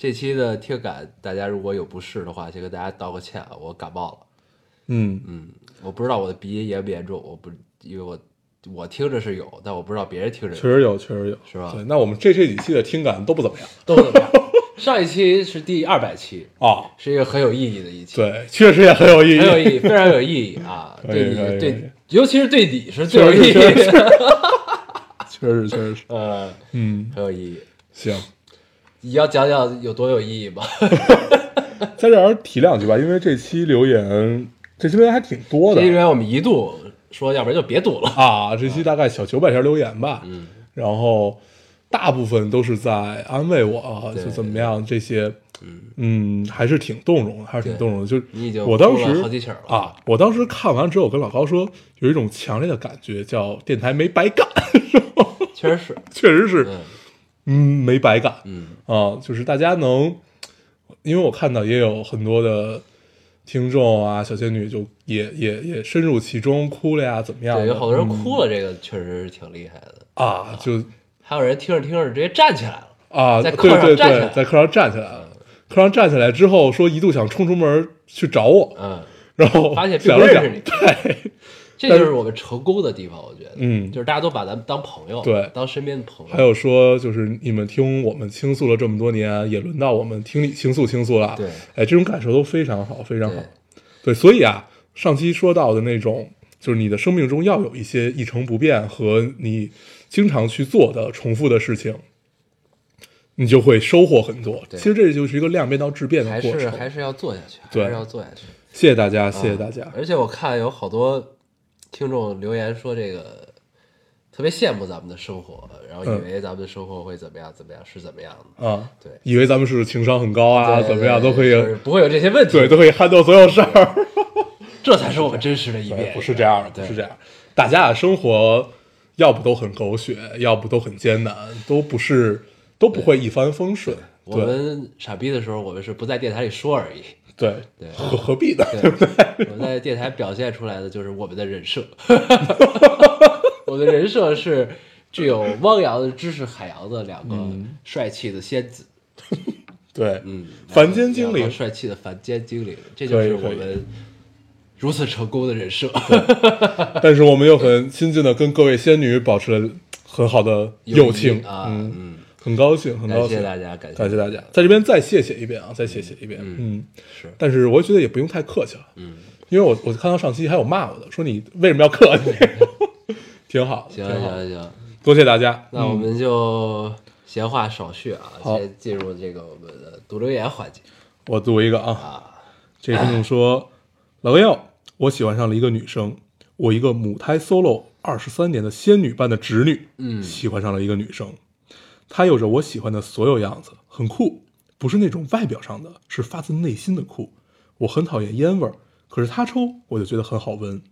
这期的听感，大家如果有不适的话，先跟大家道个歉啊，我感冒了。嗯，嗯，我不知道我的鼻音严不严重，我不因为我我听着是有，但我不知道别人听着确实有，确实有，是吧对，那我们这这几期的听感都不怎么样都不怎么样。上一期是第二百期，啊。是一个很有意义的一期，，对，确实也很有意义，很有意义，非常有意义啊！对你对，尤其是对你是最有意义确实确实的，确实确实是。呃，嗯，很有意义。行，你要讲讲有多有意义吗？在这儿提两句吧，因为这期留言，这期留言还挺多的这因为我们一度说，要不然就别读了。啊。这期大概小九百条留言吧，嗯，然后大部分都是在安慰我啊，就怎么样这些，嗯，还是挺动容的，还是挺动容的。就你已经我当时好几曲了啊，我当时看完之后，我跟老高说，有一种强烈的感觉，叫电台没白干，确实是，确实是，嗯嗯，没白干。嗯，啊，就是大家能，因为我看到也有很多的听众啊，小仙女就也也也深入其中哭了呀，怎么样？对，有好多人嗯。哭了，这个确实是挺厉害的。啊，就还有人听着听着直接站起来了，啊，在课上站起来对，在课上站起来了。课上站起来之后，说一度想冲出门去找我，嗯，然后发现并不认识你。对这就是我们成功的地方，我觉得，嗯就是大家都把咱们当朋友，对当身边的朋友。还有说，就是你们听我们倾诉了这么多年，也轮到我们听你倾诉倾诉了。对哎，这种感受都非常好，非常好对。对，所以啊，上期说到的那种，就是你的生命中要有一些一成不变和你经常去做的重复的事情，你就会收获很多。其实这就是一个量变到质变的过程。是还是要做下去，对还是要做下去。谢谢大家，谢谢大家。而且我看有好多听众留言说，这个特别羡慕咱们的生活，然后以嗯为咱们的生活会怎么样怎么样，是怎么样的。啊，对，以为咱们是情商很高啊，怎么样都可以，不会有这些问题。对，都可以 handle 所有事儿。这才是我们真实的一面。不是这样的，是这样。大家的生活要不都很狗血，要不都很艰难，都不是都不会一帆风顺。我们傻逼的时候，我们是不在电台里说而已。对对何何必呢？对，我们在电台表现出来的就是我们的人设。我的人设是具有汪洋的知识海洋的两个帅气的仙子，对，嗯，凡间精灵帅气的凡间精灵，这就是我们如此成功的人设。但是我们又很亲近的跟各位仙女保持了很好的友情啊，嗯，嗯，很高兴，很高兴，感谢大家，感谢感谢大家，在这边再谢谢一遍啊，再谢谢一遍，嗯，是，但是我觉得也不用太客气了，嗯，因为我我看到上期还有骂我的，说你为什么要客气，挺好，行行行，多谢大家，嗯。那我们就闲话少叙啊，好。先进入这个我们的读留言环节。我读一个啊。啊。这个听众说：“老友，我喜欢上了一个女生，我一个母胎 solo 二十三年的仙女般的侄女，嗯。喜欢上了一个女生，她有着我喜欢的所有样子，很酷，不是那种外表上的，是发自内心的酷。我很讨厌烟味儿，可是他抽，我就觉得很好闻。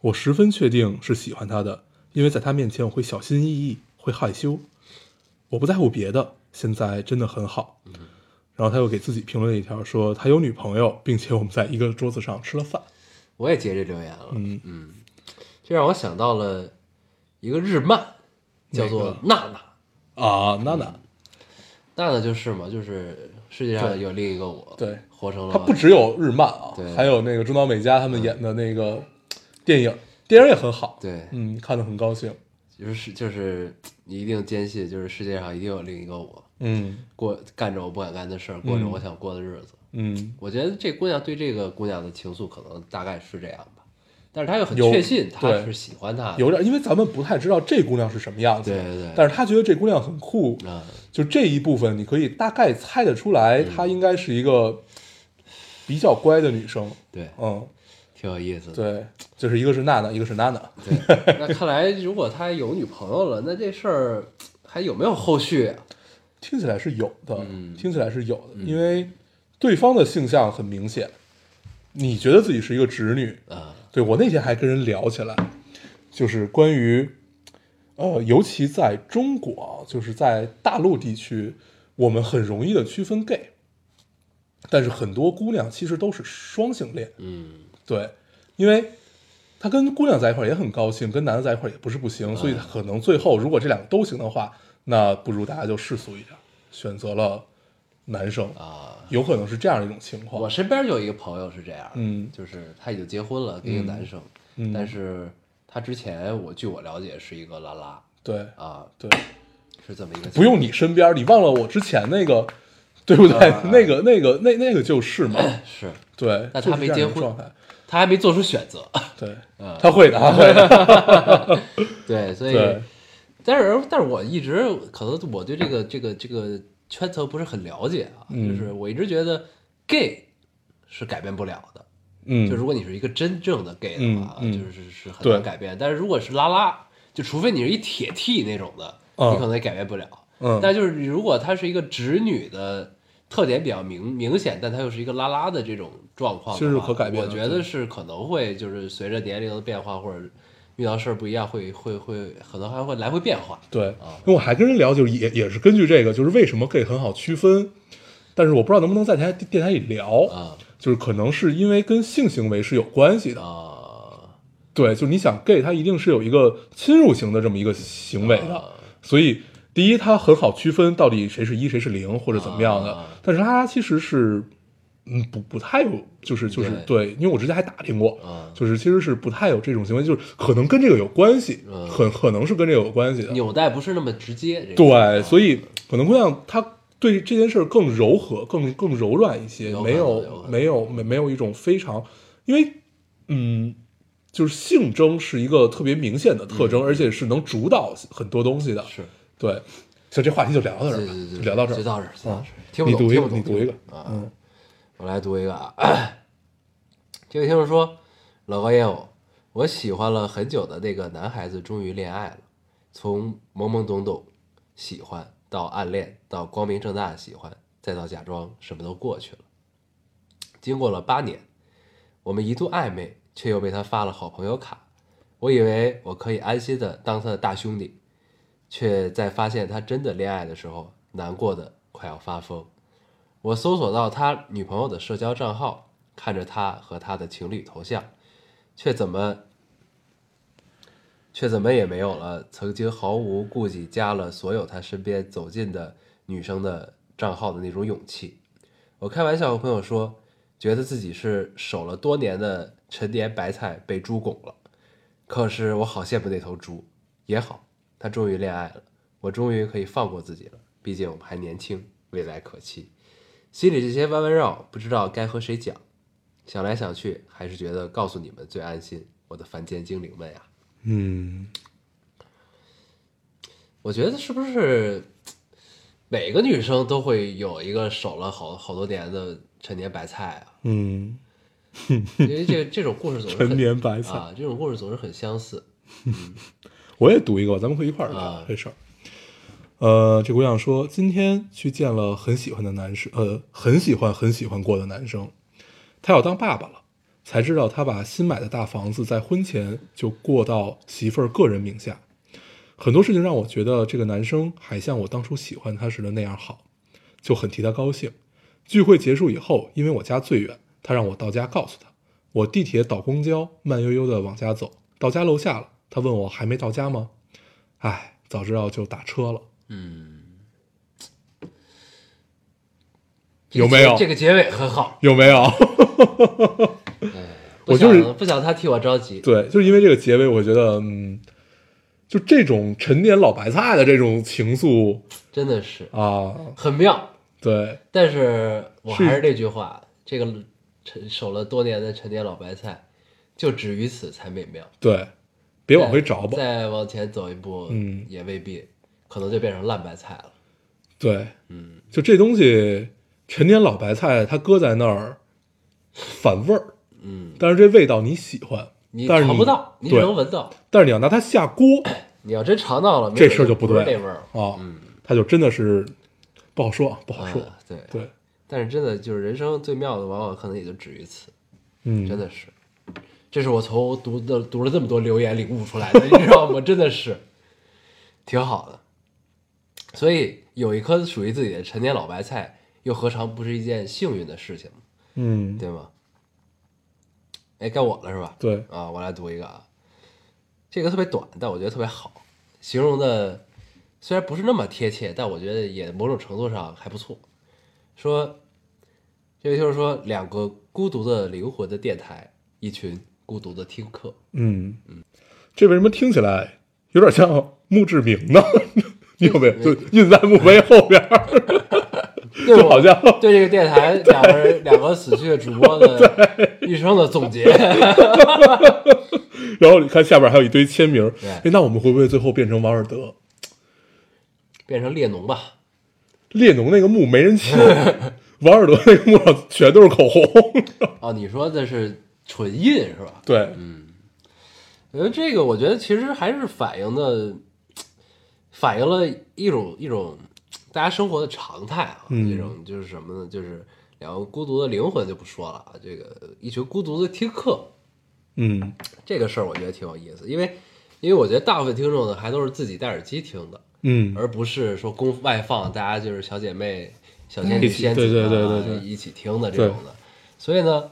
我十分确定是喜欢他的，因为在他面前我会小心翼翼，会害羞。我不在乎别的，现在真的很好。”然后他又给自己评论了一条，说他有女朋友，并且我们在一个桌子上吃了饭。我也接这留言了，嗯嗯，这让我想到了一个日漫，叫做《娜娜》。啊，娜娜，娜娜就是嘛，就是世界上有另一个我，对，活成了他不只有日漫啊对，还有那个中岛美嘉他们演的那个电影，电影也很好。对，嗯，看得很高兴。就是就是你一定坚信，就是世界上一定有另一个我，嗯。过干着我不敢干的事儿，过着嗯我想过的日子。嗯，我觉得这姑娘对这个姑娘的情愫可能大概是这样吧，但是他又很确信她对。是喜欢他的，有点，因为咱们不太知道这姑娘是什么样子，对对。对但是他觉得这姑娘很酷，啊，就这一部分你可以大概猜得出来，她应该是一个比较乖的女生。对，嗯，挺有意思的。对，就是一个是娜娜，一个是娜娜。对，那看来如果他有女朋友了，那这事儿还有没有后续啊？听起来是有的，嗯。听起来是有的，因为对方的性向很明显，你觉得自己是一个直女，啊，对我那天还跟人聊起来，就是关于，呃，尤其在中国啊，就是在大陆地区，我们很容易的区分 gay，但是很多姑娘其实都是双性恋，嗯。对，因为他跟姑娘在一块儿也很高兴，跟男的在一块儿也不是不行，所以可能最后如果这两个都行的话，那不如大家就世俗一点，选择了男生，啊，有可能是这样一种情况。我身边就有一个朋友是这样，嗯。就是他已经结婚了，跟一个男生，嗯。但是他之前我据我了解是一个拉拉。对。啊，对，是这么一个不用你身边，你忘了我之前那个，对不对？啊 那个那个那那个就是嘛，是，对，但就是这样他没结婚状态，他还没做出选择，对，嗯。他会的，他会的，对，所以，但是但是我一直可能我对这个这个这个圈层不是很了解啊，嗯。就是我一直觉得 gay 是改变不了的，嗯，就如果你是一个真正的 gay 的话，就是是很难改变。但是如果是拉拉，就除非你是一铁 T 那种的，嗯。你可能也改变不了。嗯。但就是如果她是一个直女的特点比较明明显，但她又是一个拉拉的这种状况的话，其实是可改变我觉得是可能会就是随着年龄的变化或者遇到事儿不一样，会会会可能还会来回变化。对啊，因为我还跟人聊，就是也也是根据这个，就是为什么 gay 很好区分，但是我不知道能不能在台电台里聊，啊就是可能是因为跟性行为是有关系的，啊对，就你想 gay 它一定是有一个侵入型的这么一个行为的，啊所以第一它很好区分到底谁是一谁是零或者怎么样的，啊但是它其实是嗯不不太有，就是就是对，因为我之前还打听过，啊，就是其实是不太有这种行为，就是可能跟这个有关系，嗯很可能是跟这个有关系的，纽带不是那么直接。这个对，所以以可能姑娘她对这件事儿更柔和、更更柔软一些，有没有有没有没没有一种非常，因为嗯，就是性征是一个特别明显的特征，而且是能主导很多东西的。嗯是对，所以这话题就聊到这儿聊到这儿，就到这儿，就到嗯这儿。听不懂，你读一个，听不懂你读一个。嗯我来读一个啊。这位听众说：“老高烟友，我喜欢了很久的那个男孩子终于恋爱了，从懵懵懂懂喜欢到暗恋，到光明正大的喜欢，再到假装什么都过去了。经过了八年，我们一度暧昧，却又被他发了好朋友卡。我以为我可以安心的当他的大兄弟，却在发现他真的恋爱的时候，难过的快要发疯。我搜索到他女朋友的社交账号，看着他和他的情侣头像，却怎么却怎么也没有了曾经毫无顾忌加了所有他身边走近的女生的账号的那种勇气。我开玩笑和朋友说，觉得自己是守了多年的陈年白菜被猪拱了。可是我好羡慕那头猪，也好，他终于恋爱了，我终于可以放过自己了。毕竟我们还年轻，未来可期。心里这些弯弯绕，不知道该和谁讲。想来想去，还是觉得告诉你们最安心，我的凡间精灵们呀。嗯，我觉得是不是每个女生都会有一个守了好好多年的陈年白菜啊？嗯，因为这这种故事总是 陈年白菜啊，这种故事总是很相似。我也读一个吧，咱们可以一块儿这事儿。呃，这姑娘说，今天去见了很喜欢的男生，呃，很喜欢很喜欢过的男生，他要当爸爸了，才知道他把新买的大房子在婚前就过到媳妇儿个人名下。很多事情让我觉得这个男生还像我当初喜欢他时的那样好，就很替他高兴。聚会结束以后，因为我家最远，他让我到家告诉他。我地铁倒公交，慢悠悠的往家走，到家楼下了，他问我还没到家吗？唉，早知道就打车了。嗯，有没有这个结尾很好，有没有？不我就是想不想他替我着急。对，就是因为这个结尾，我觉得，嗯，就这种陈年老白菜的这种情愫真的是啊，很妙。对，但是我还是那句话，这个陈守了多年的陈年老白菜，就止于此才美妙。对，别往回找吧。再往前走一步，嗯也未必，可能就变成烂白菜了。对，嗯，就这东西，陈年老白菜，它搁在那儿反味儿，嗯，但是这味道你喜欢，你但是尝不到，你只能闻到。但是你要拿它下锅你要真尝到了，这事儿就不对那味儿了。啊，嗯，它就真的是不好说，不好说。啊对对，但是真的就是人生最妙的，往往可能也就止于此，嗯，真的是。这是我从读的读了这么多留言里悟出来的，你知道吗？真的是挺好的。所以有一颗属于自己的陈年老白菜，又何尝不是一件幸运的事情？嗯，对吗？哎，该我了是吧？对，啊，我来读一个啊，这个特别短，但我觉得特别好，形容的虽然不是那么贴切，但我觉得也某种程度上还不错。说，这个就是说，两个孤独的灵魂的电台，一群孤独的听客。嗯嗯，这为什么听起来有点像墓志铭呢？你有没有？就印在墓碑后边 就好像对这个电台 两个人两个死去的主播的 一生的总结。然后你看下边还有一堆签名。对哎，那我们会不会最后变成王尔德？变成列侬吧，列侬那个墓没人签，王尔德那个墓上全都是口红。哦，你说的是纯印是吧？对，我觉得这个，我觉得其实还是反映的，反映了一种一种大家生活的常态啊。嗯这种就是什么呢？就是两个孤独的灵魂就不说了啊，这个一群孤独的听课，嗯这个事儿我觉得挺有意思，因为因为我觉得大部分听众呢还都是自己戴耳机听的，嗯，而不是说公外放，大家就是小姐妹、小仙女、仙子、啊、对对对对对一起听的这种的。所以呢，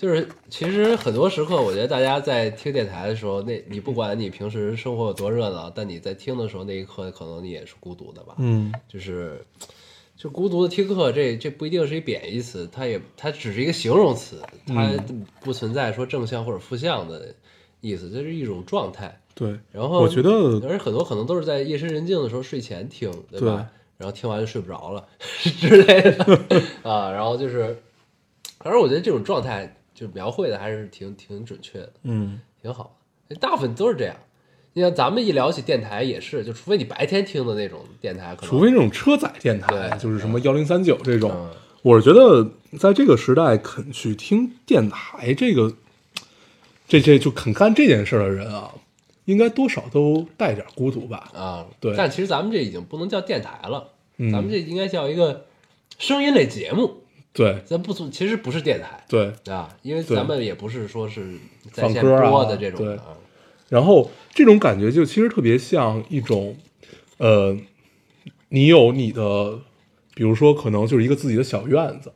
就是其实很多时刻，我觉得大家在听电台的时候，那你不管你平时生活有多热闹，但你在听的时候，那一刻可能你也是孤独的吧。嗯就是就孤独的听课，这这不一定是一贬义词，它也它只是一个形容词，它嗯不存在说正向或者负向的意思，这是一种状态。对，然后我觉得而且很多可能都是在夜深人静的时候睡前听，对吧？对然后听完就睡不着了 之类的 啊，然后就是，反正我觉得这种状态就描绘的还是挺挺准确的，嗯挺好的。大部分都是这样。你像咱们一聊起电台也是，就除非你白天听的那种电台，可能除非那种车载电台，对就是什么幺零三九这种，嗯我是觉得在这个时代肯去听电台，这个这这就肯干这件事的人啊，应该多少都带点孤独吧？啊，对但其实咱们这已经不能叫电台了，嗯咱们这应该叫一个声音类节目，对。咱不从其实不是电台。对，啊，因为咱们也不是说是在线播的这种对的啊，然后这种感觉就其实特别像一种，呃，你有你的，比如说可能就是一个自己的小院子，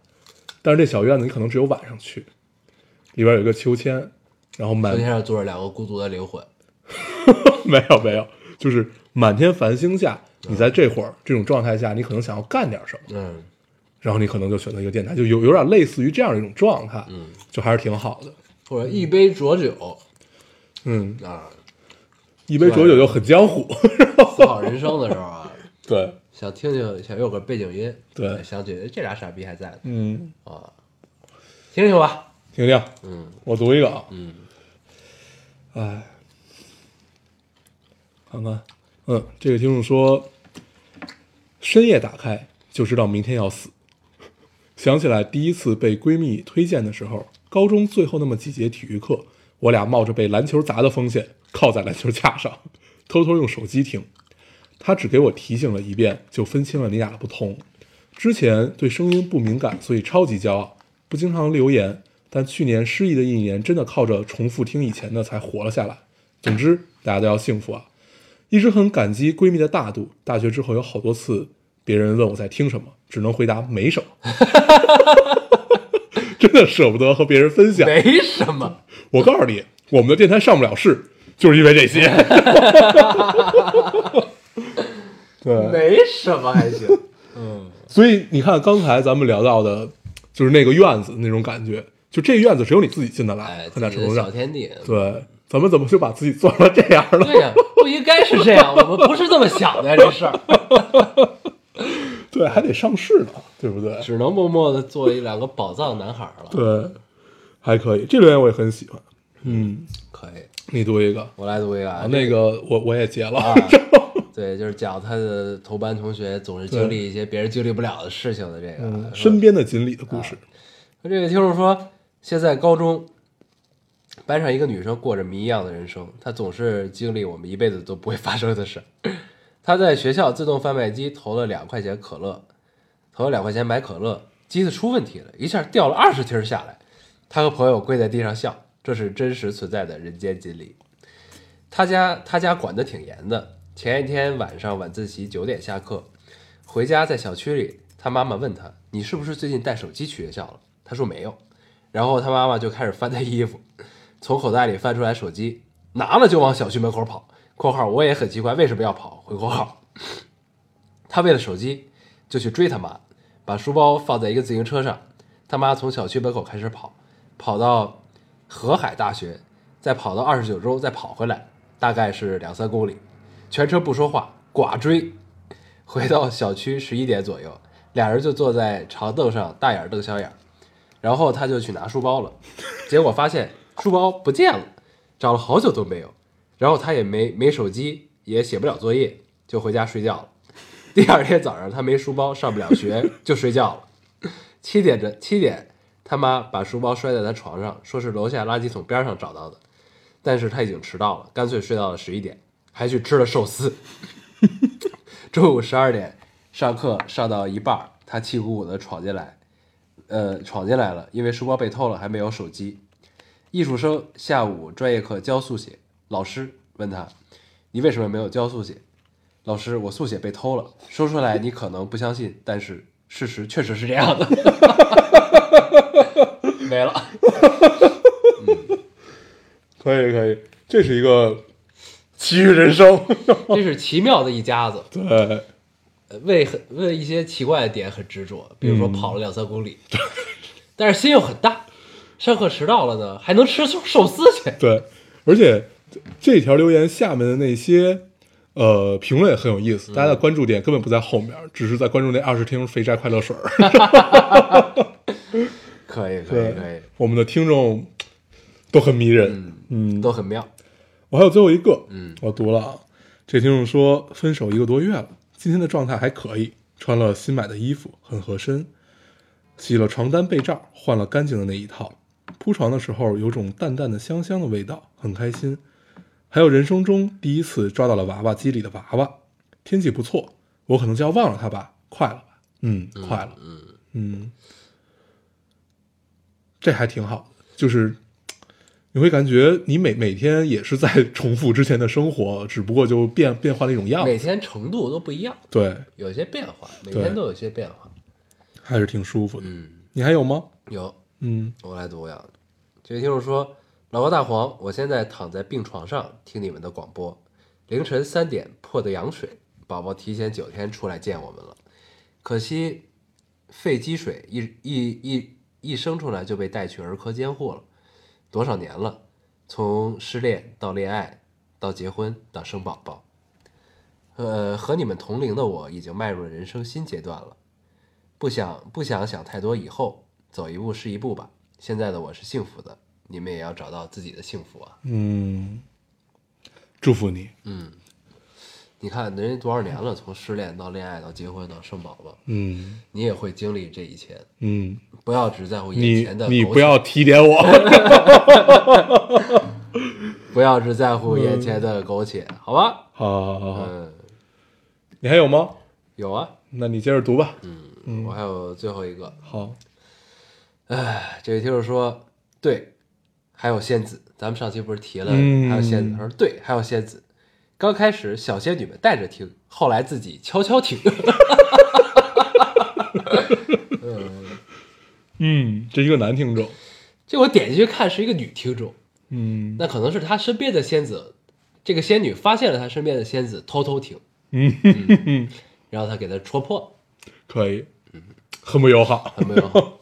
但是这小院子你可能只有晚上去，里边有一个秋千，然后满秋天上坐着两个孤独的灵魂，没有没有，就是满天繁星下，你在这会儿这种状态下，你可能想要干点什么，嗯然后你可能就选择一个电台，就有有点类似于这样的一种状态，嗯，就还是挺好的。或者一杯浊酒。嗯，啊，一杯浊酒就很江湖。思考人生的时候啊，对，想听听想有个背景音，对。想起哎这俩傻逼还在呢。嗯，啊，听听吧，听听，嗯。我读一个啊，嗯，哎，看看，嗯，这个听众说，深夜打开就知道明天要死。想起来第一次被闺蜜推荐的时候，高中最后那么几节体育课，我俩冒着被篮球砸的风险，靠在篮球架上，偷偷用手机听。她只给我提醒了一遍，就分清了你俩的不同。之前对声音不敏感，所以超级骄傲，不经常留言。但去年失忆的一年，真的靠着重复听以前的才活了下来。总之，大家都要幸福啊！一直很感激闺蜜的大度。大学之后有好多次，别人问我在听什么，只能回答没什么。真的舍不得和别人分享。没什么，我告诉你，我们的电台上不了市，就是因为这些。对，没什么还行，嗯，所以你看，刚才咱们聊到的，就是那个院子那种感觉，就这院子只有你自己进得来哎，，很大程度上自己的小。天地，对，咱们怎么就把自己做成这样了？对呀，不应该是这样，我们不是这么想的呀，这事儿，对，还得上市呢，对不对？只能默默的做一两个宝藏男孩了，对，还可以。这留言我也很喜欢。嗯，可以，你读一个我来读一个那个我我也截了。啊，对，就是讲他的同班同学总是经历一些别人经历不了的事情的这个嗯，身边的锦鲤的故事。这个听众说，现在高中班上一个女生过着谜一样的人生，她总是经历我们一辈子都不会发生的事。他在学校自动贩卖机投了两块钱可乐，投了两块钱买可乐，机子出问题了，一下掉了二十听下来。他和朋友跪在地上笑，这是真实存在的人间锦鲤。他家他家管得挺严的，前一天晚上晚自习九点下课，回家在小区里，他妈妈问他：“你是不是最近带手机去学校了？”他说没有，然后他妈妈就开始翻他衣服，从口袋里翻出来手机，拿了就往小区门口跑。（括号我也很奇怪为什么要跑。）回括号，他为了手机就去追他妈，把书包放在一个自行车上，他妈从小区门口开始跑，跑到河海大学，再跑到二十九中，再跑回来，大概是两三公里，全程不说话，寡追。回到小区十一点左右，俩人就坐在长凳上大眼瞪小眼，然后他就去拿书包了，结果发现书包不见了，找了好久都没有，然后他也没没手机，也写不了作业，就回家睡觉了。第二天早上他没书包上不了学，就睡觉了。七点的七点，他妈把书包摔在他床上，说是楼下垃圾桶边上找到的，但是他已经迟到了，干脆睡到了十一点，还去吃了寿司。中午十二点上课上到一半，他气鼓鼓的闯进来，呃，闯进来了，因为书包被偷了，还没有手机。艺术生下午专业课教速写，老师问他：“你为什么没有教速写？”老师：“我速写被偷了。”说出来你可能不相信，但是事实确实是这样的。没了。可以可以，这是一个奇遇人生。这是奇妙的一家子，对，呃为很为一些奇怪的点很执着，比如说嗯跑了两三公里，但是心又很大。上课迟到了呢，还能吃寿司去。对，而且这条留言下面的那些呃评论也很有意思，大家的关注点根本不在后面，只是在关注那二十听肥宅快乐水儿。可以，可以，可以，，我们的听众都很迷人。嗯，都很妙。我还有最后一个，嗯，我读了啊，这听众说分手一个多月了，今天的状态还可以，穿了新买的衣服，很合身，洗了床单被罩，换了干净的那一套，铺床的时候有种淡淡的香香的味道，很开心。还有人生中第一次抓到了娃娃机里的娃娃，天气不错，我可能就要忘了它吧，快了吧？嗯，快了，嗯，嗯，这还挺好的，就是你会感觉你每每天也是在重复之前的生活，只不过就变变换了一种样每，天程度都不一样，对，有些变化，每天都有些变化。还是挺舒服的。嗯，你还有吗？有，嗯。我来读呀。这位听众说：“老高大黄，我现在躺在病床上听你们的广播，凌晨三点破的羊水，宝宝提前九天出来见我们了，可惜肺积水一一一一生出来就被带去儿科监护了，多少年了，从失恋到恋爱，到结婚到生宝宝，呃，和你们同龄的我已经迈入了人生新阶段了。”不想不想想太多，以后走一步是一步吧。现在的我是幸福的，你们也要找到自己的幸福啊！嗯，祝福你。嗯你看人家多少年了，从失恋到恋爱到结婚到生宝宝，嗯你也会经历这一切。嗯，不要只在乎眼前的你不要提点我。不要只在乎眼前的苟且，好吧？好好好好，嗯，你还有吗？有啊，那你接着读吧。嗯，我还有最后一个，好，哎，这位听众说，对，还有仙子，咱们上期不是提了嗯还有仙子？他说对，还有仙子。刚开始小仙女们带着听，后来自己悄悄听。嗯，这是一个男听众。这我点进去看是一个女听众，嗯那可能是他身边的仙子，这个仙女发现了他身边的仙子偷偷听，嗯，然后他给他戳破，可以，很不友好。很没有。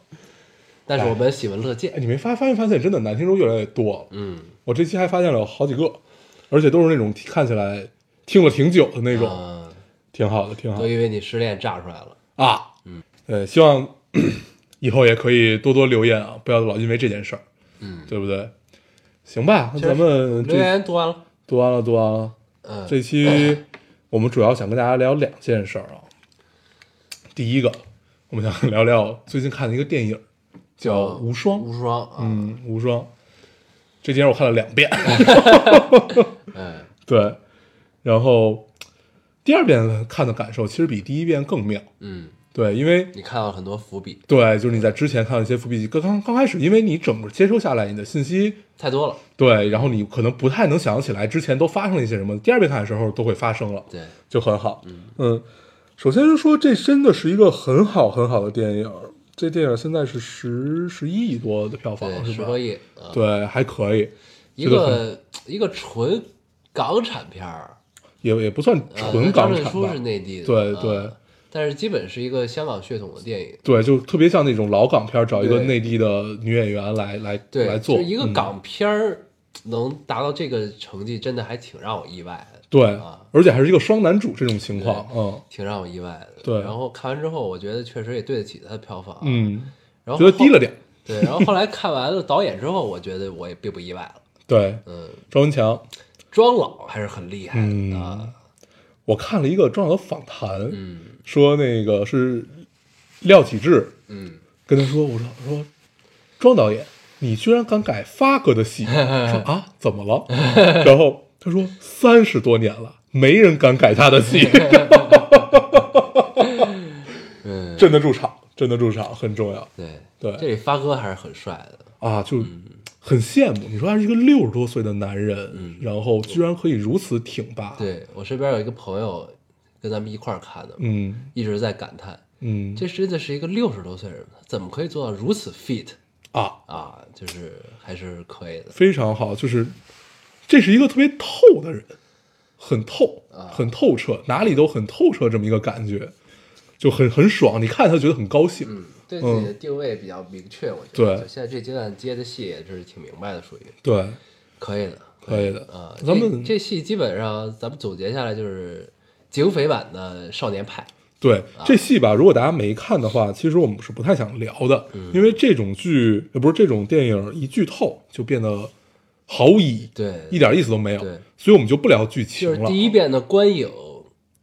但是我们喜闻乐哎，见，你没发发现发现真的男听众越来越多了。嗯，我这期还发现了好几个，而且都是那种看起来听了挺久的那种，啊挺好的，挺好的都因为你失恋炸出来了。啊。嗯，对，希望以后也可以多多留言啊，不要老因为这件事儿，嗯，对不对？行吧，那咱们留这言读完了，读完了，读完了。嗯，这期我们主要想跟大家聊两件事儿啊。第一个，我们想聊聊最近看的一个电影，叫《无双》。无双啊，嗯，无双。这电影我看了两遍。嗯，对，然后第二遍看的感受其实比第一遍更妙。嗯对，因为你看到了很多伏笔，对，就是你在之前看到一些伏笔，刚刚刚开始，因为你整个接收下来，你的信息太多了。对，然后你可能不太能想起来之前都发生了一些什么，第二遍看的时候都会发生了，对，就很好。嗯首先是说这真的是一个很好很好的电影，这电影现在是十十一亿多的票房，是吧？十多亿，啊，对，还可以，一个一个纯港产片儿，也也不算呃纯港产吧张是，内地的，啊对对但是基本是一个香港血统的电影。对，就特别像那种老港片，找一个内地的女演员来来对，来做就一个嗯港片儿能达到这个成绩，真的还挺让我意外的，对啊，而且还是一个双男主这种情况，嗯挺让我意外的。对然后看完之后，我觉得确实也对得起他的票房。，嗯，然后觉得低了点。对，然后后来看完了导演之后，我觉得我也并不意外了。对，嗯，庄文强，庄老还是很厉害的、嗯啊。我看了一个庄老的访谈，嗯说那个是廖启智嗯，跟他说，我说我说庄导演，你居然敢改发哥的戏？说啊，怎么了？然后他说三十多年了，没人敢改他的戏，嗯，镇得住场，镇得住场很重要对对这里发哥还是很帅的。啊，就嗯很羡慕。你说他是一个六十多岁的男人，然后居然可以如此挺拔，，嗯对我身边有一个朋友，跟咱们一块儿看的，嗯一直在感叹，嗯，这真的是一个六十多岁的人，怎么可以做到如此 fit 啊，啊？就是还是可以的。非常好，就是这是一个特别透的人，很透，啊很透彻，哪里都很透彻，这么一个感觉，就很很爽。你看他觉得很高兴，嗯，对自己的定位比较明确，我觉得。对现在这阶段接的戏也是挺明白的，属于对，可以的，可以的啊。咱们这这戏基本上咱们总结下来就是警匪版的少年派。对啊这戏吧，如果大家没看的话，其实我们是不太想聊的，嗯因为这种剧，呃，不是这种电影一剧透就变得毫无意义，对，一点意思都没有，对所以我们就不聊剧情了。就是第一遍的观影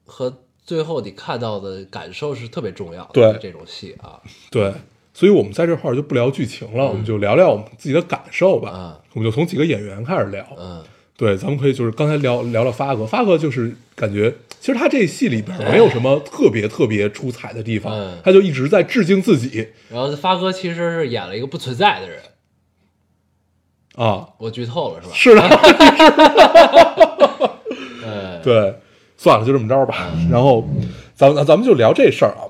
和最后你看到的感受是特别重要的。对这种戏啊，对，所以我们在这块儿就不聊剧情了，我们就聊聊我们自己的感受吧。嗯我们就从几个演员开始聊。嗯，对，咱们可以就是刚才聊聊了发哥，发哥就是感觉其实他这戏里边没有什么特别特别出彩的地方，嗯他就一直在致敬自己然后发哥其实是演了一个不存在的人，啊。我剧透了是吧？是的，嗯，对，算了，就这么着吧。然后咱们咱们就聊这事儿啊。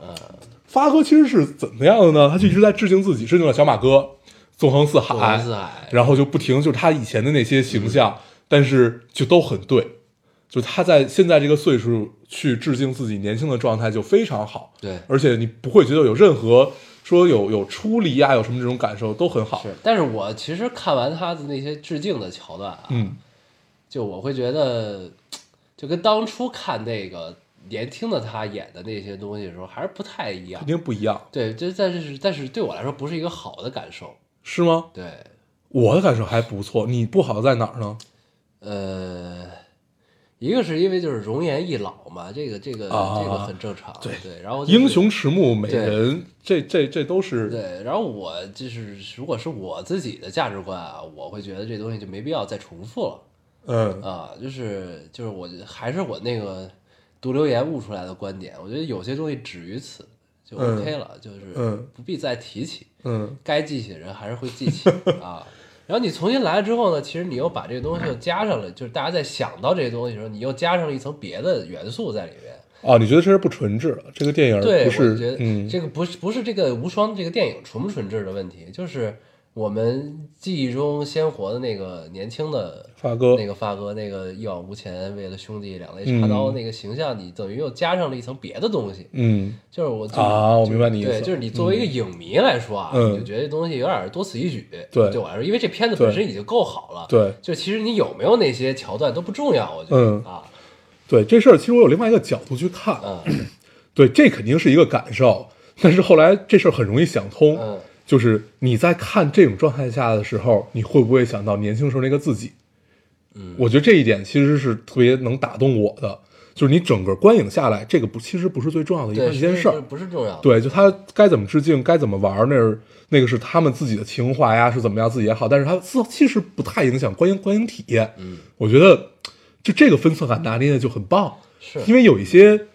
发哥其实是怎么样的呢？他就一直在致敬自己，致敬了小马哥、纵横四海，纵横四海然后就不停就是他以前的那些形象，但是就都很对。就他在现在这个岁数去致敬自己年轻的状态就非常好，对而且你不会觉得有任何说有有出离啊，有什么这种感受都很好。是。但是我其实看完他的那些致敬的桥段啊，嗯，就我会觉得，就跟当初看那个年轻的他演的那些东西的时候还是不太一样肯。定不一样，对，这但是但是对我来说不是一个好的感受。是吗？对，我的感受还不错，你不好在哪儿呢？呃，一个是因为就是容颜易老嘛，这个这个、啊这个很正常。对对，然后、就是、英雄迟暮，美人，这这这都是对，然后我就是如果是我自己的价值观啊，我会觉得这东西就没必要再重复了。嗯啊，就是就是我还是我那个读留言悟出来的观点，我觉得有些东西止于此就嗯 OK 了，就是嗯不必再提起，嗯该记起的人还是会记起 啊。然后你重新来了之后呢，其实你又把这个东西又加上了，就是大家在想到这些东西的时候，你又加上了一层别的元素在里面。啊，你觉得这是不纯质了？这个电影对，不是我觉得嗯这个不是不是这个无双这个电影纯不纯质的问题，就是我们记忆中鲜活的那个年轻的发哥那个发哥，那个一往无前，为了兄弟两肋插刀嗯那个形象，你等于又加上了一层别的东西。嗯就是我啊我明白你意思对，就是你作为一个影迷来说啊，嗯你就觉得这东西有点多此一举。对对我来说，因为这片子本身已经够好了。对就其实你有没有那些桥段都不重要，我觉得、嗯啊，对这事儿，其实我有另外一个角度去看，嗯对，这肯定是一个感受，但是后来这事儿很容易想通，嗯就是你在看这种状态下的时候，你会不会想到年轻时候那个自己？嗯，我觉得这一点其实是特别能打动我的，就是你整个观影下来，这个不其实不是最重要的一，一件事儿，不是重要的。对，就他该怎么致敬，该怎么玩，那是那个是他们自己的情怀呀，是怎么样自己也好，但是他自其实不太影响观影观影体验。嗯，我觉得就这个分寸感拿捏的就很棒，是。因为有一些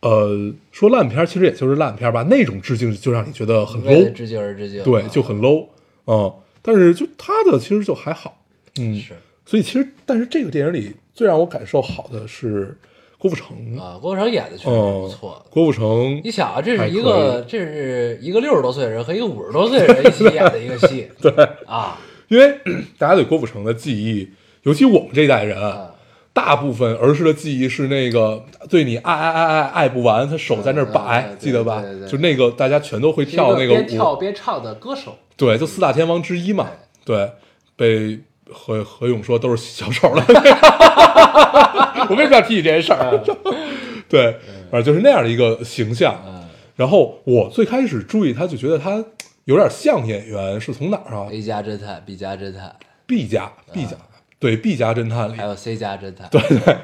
呃，说烂片儿其实也就是烂片儿吧，那种致敬就让你觉得很 low，致敬而致敬，对，啊就很 low，嗯，但是就他的其实就还好，嗯，是所以其实但是这个电影里最让我感受好的是郭富城，啊，郭富城演的确实嗯，不错。郭富城你想啊，这是一个这是一个六十多岁的人和一个五十多岁的人一起 演的一个戏，对，啊。因为 大家对郭富城的记忆，尤其我们这一代人，啊，大部分儿时的记忆是那个对你爱爱爱爱爱不完，他手在那儿摆，记得吧？对对？对。就那个大家全都会跳那个边舞，跳边唱的歌手，对，就四大天王之一嘛。对，被何何勇说都是小丑了。我为什么要提起这件事儿？对，反正就是那样的一个形象。嗯然后我最开始注意他，就觉得他有点像演员，是从哪儿啊，A 加侦探，B 加侦探，？B 加，B 加，对，B 加侦探里还，有 C 加侦探，对对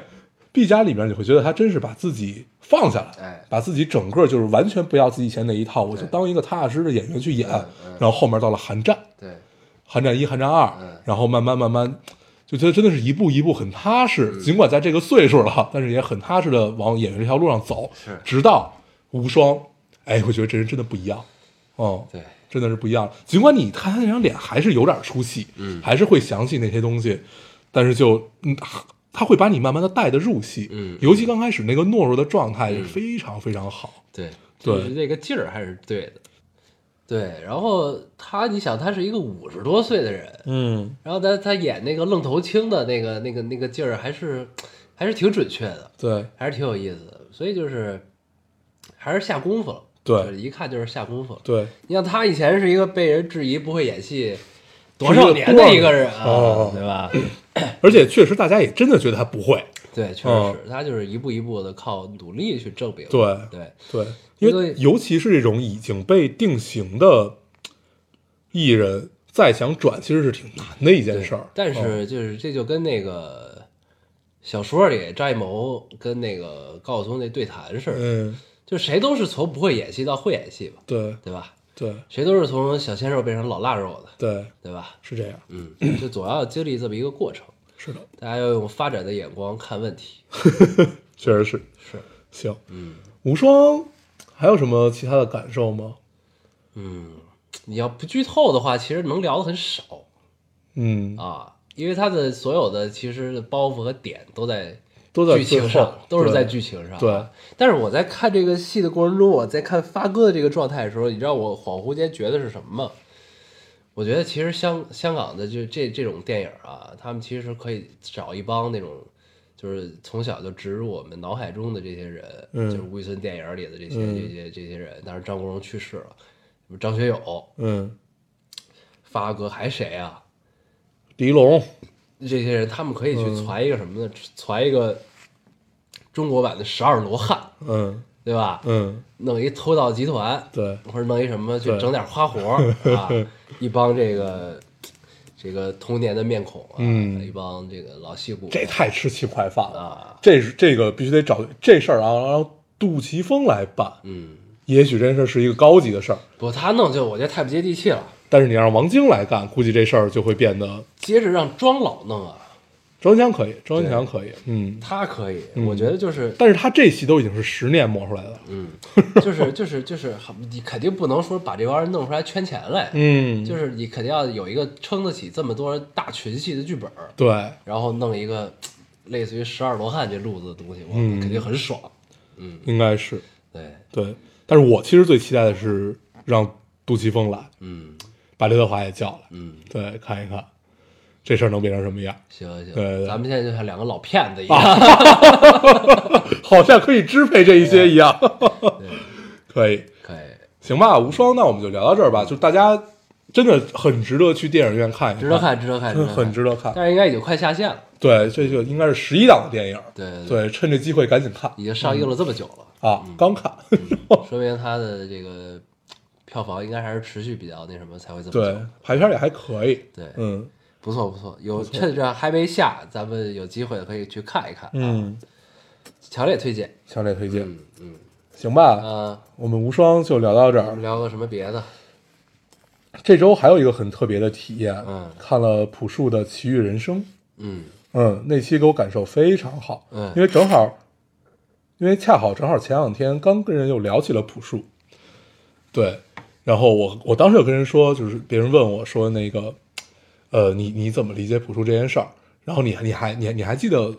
，B 加里面你会觉得他真是把自己放下来，哎把自己整个就是完全不要自己以前那一套，我就当一个踏踏实实的演员去演。然后后面到了寒战，对，寒战一、寒战二，嗯然后慢慢慢慢，就觉得真的是一步一步很踏实。嗯 尽管在这个岁数了，但是也很踏实的往演员这条路上走。是直到无双，哎，我觉得这人真的不一样，哦、对，真的是不一样。尽管你看他那张脸还是有点出戏，嗯还是会想起那些东西，但是就嗯，他会把你慢慢的带的入戏，嗯尤其刚开始那个懦弱的状态是非常非常好，对，对就是这个劲儿还是对的。对，然后他，你想，他是一个五十多岁的人，嗯，然后他他演那个愣头青的那个那个那个劲儿，还是还是挺准确的，对。还是挺有意思的。所以就是还是下功夫了，对。就是一看就是下功夫了。对，你像他以前是一个被人质疑不会演戏多少年的一个人啊，哦。对吧？而且确实大家也真的觉得他不会，对，确嗯实是，他就是一步一步的靠努力去证明。对对，对，因因为为尤其是这种已经被定型的艺人，再想转其实是挺难的一件事儿。但嗯是就是这就跟那个小说里张艺谋跟那个高晓松那对谈似的，嗯，就谁都是从不会演戏到会演戏吧，对对吧？对谁都是从小鲜肉变成老腊肉的，对，对吧？是这样，嗯，就总要经历这么一个过程，是的，大家要用发展的眼光看问题。确实是。是，行，嗯无双还有什么其他的感受吗？嗯，你要不剧透的话，其实能聊的很少嗯，啊，因为他的所有的其实包袱和点都在都在剧情上，都是在剧情上啊。对但是我在看这个戏的过程中，我在看发哥的这个状态的时候，你知道我恍惚间觉得是什么吗？我觉得其实香香港的就这这种电影啊，他们其实可以找一帮那种，就是从小就植入我们脑海中的这些人，嗯就是吴宇森电影里的这些、嗯这些这些人。当然张国荣去世了，张学友、嗯，发哥还谁啊？狄龙，这些人他们可以去嗯传一个什么呢？传一个中国版的十二罗汉，嗯对吧？嗯，弄一偷盗集团，对，或者弄一什么去整点花活儿 啊，一帮这个这个童年的面孔啊，嗯。一帮这个老戏骨，这太吃气快饭了。啊，这是这个必须得找这事儿啊，让杜琪峰来办。嗯，也许这件事是一个高级的事儿，不，他弄就我觉得太不接地气了。但是你让王晶来干，估计这事儿就会变得接着让庄老弄啊，周文强可以，周文强可以，嗯，他可以，嗯。我觉得就是，但是他这戏都已经是十年磨出来的了，嗯，就是就是就是，你肯定不能说把这帮人弄出来圈钱来，嗯，就是你肯定要有一个撑得起这么多大群戏的剧本，对，然后弄一个类似于十二罗汉这路子的东西，我嗯。肯定很爽。嗯，应该是。对，对。但是我其实最期待的是让杜琪峰来，嗯。把刘德华也叫来，嗯，对，看一看这事儿能变成什么样，行行，对对咱们现在就像两个老骗子一样，好像可以支配这一些一样，可以，可以，行吧，无双，那我们就聊到这儿吧，就大家真的很值得去电影院看一看，值得看，值得看，很值得看。但是应该已经快下线了，对，这就应该是十一档的电影，对对对，趁这机会赶紧看已经上映了这么久了，啊，刚看，说明它的这个票房应该还是持续比较那什么才会这么对久。，排片也还可以，对嗯不错不错，有趁着还没下，咱们有机会可以去看一看，，嗯，强烈推荐。强烈推荐，嗯嗯，行吧，呃，我们无双就聊到这儿。聊个什么别的？这周还有一个很特别的体验，嗯看了朴树的《奇遇人生》，嗯嗯，那期给我感受非常好，嗯因为正好因为恰好正好前两天刚跟人又聊起了朴树，对，然后我我当时有跟人说，就是别人问我说那个，呃，你你怎么理解朴树这件事儿？然后你你还你你还记得